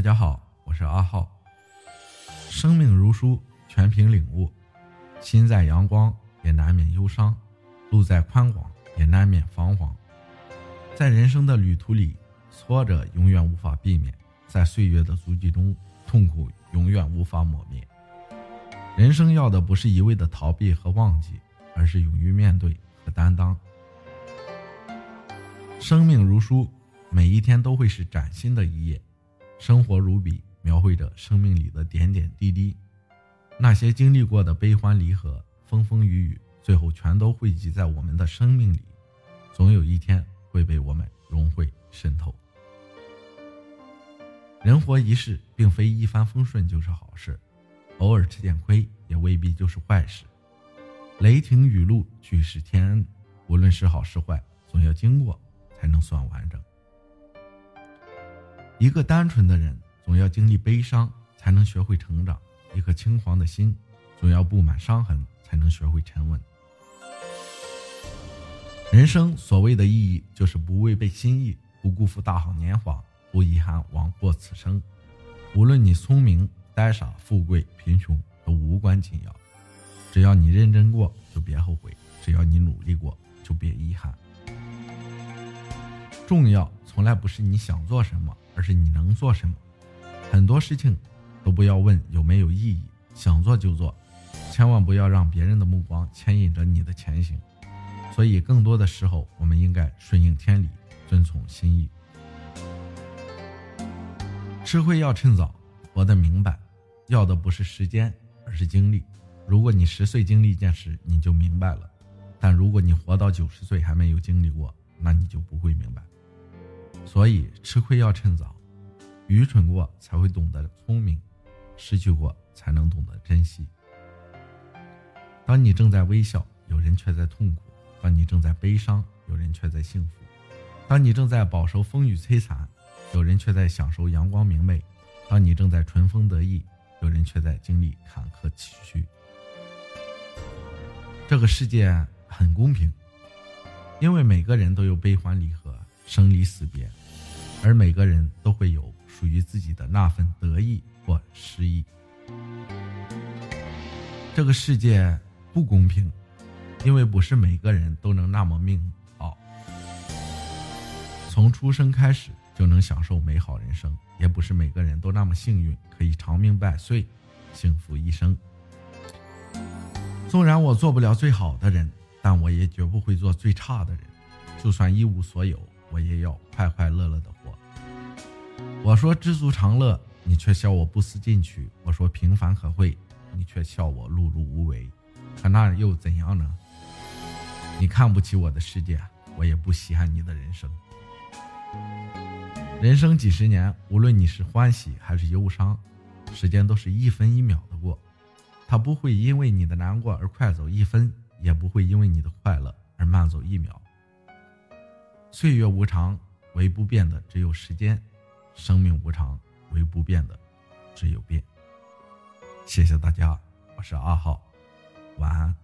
大家好，我是阿浩。生命如书，全凭领悟。心在阳光，也难免忧伤；路在宽广，也难免彷徨。在人生的旅途里，挫折永远无法避免；在岁月的足迹中，痛苦永远无法抹灭。人生要的不是一味的逃避和忘记，而是勇于面对和担当。生命如书，每一天都会是崭新的一页。生活如笔，描绘着生命里的点点滴滴。那些经历过的悲欢离合、风风雨雨，最后全都汇集在我们的生命里，总有一天会被我们融会渗透。人活一世，并非一帆风顺就是好事，偶尔吃点亏也未必就是坏事。雷霆雨露俱是天恩，无论是好是坏，总要经过才能算完整。一个单纯的人，总要经历悲伤，才能学会成长；一颗轻狂的心，总要布满伤痕，才能学会沉稳。人生所谓的意义，就是不违背心意，不辜负大好年华，不遗憾枉过此生。无论你聪明、呆傻、富贵、贫穷，都无关紧要。只要你认真过，就别后悔；只要你努力过，就别遗憾。重要从来不是你想做什么。而是你能做什么？很多事情都不要问有没有意义，想做就做，千万不要让别人的目光牵引着你的前行。所以，更多的时候，我们应该顺应天理，遵从心意。吃亏要趁早，活得明白，要的不是时间，而是精力。如果你十岁经历一件事，你就明白了；但如果你活到九十岁还没有经历过，那你就不会明白。所以吃亏要趁早，愚蠢过才会懂得聪明，失去过才能懂得珍惜。当你正在微笑，有人却在痛苦；当你正在悲伤，有人却在幸福；当你正在饱受风雨摧残，有人却在享受阳光明媚；当你正在春风得意，有人却在经历坎坷崎岖。这个世界很公平，因为每个人都有悲欢离合。生离死别，而每个人都会有属于自己的那份得意或失意。这个世界不公平，因为不是每个人都能那么命好，从出生开始就能享受美好人生，也不是每个人都那么幸运，可以长命百岁，幸福一生。纵然我做不了最好的人，但我也绝不会做最差的人，就算一无所有。我也要快快乐乐的活。我说知足常乐，你却笑我不思进取；我说平凡可贵，你却笑我碌碌无为。可那又怎样呢？你看不起我的世界，我也不稀罕你的人生。人生几十年，无论你是欢喜还是忧伤，时间都是一分一秒的过，它不会因为你的难过而快走一分，也不会因为你的快乐而慢走一秒。岁月无常，唯不变的只有时间；生命无常，唯不变的只有变。谢谢大家，我是阿浩，晚安。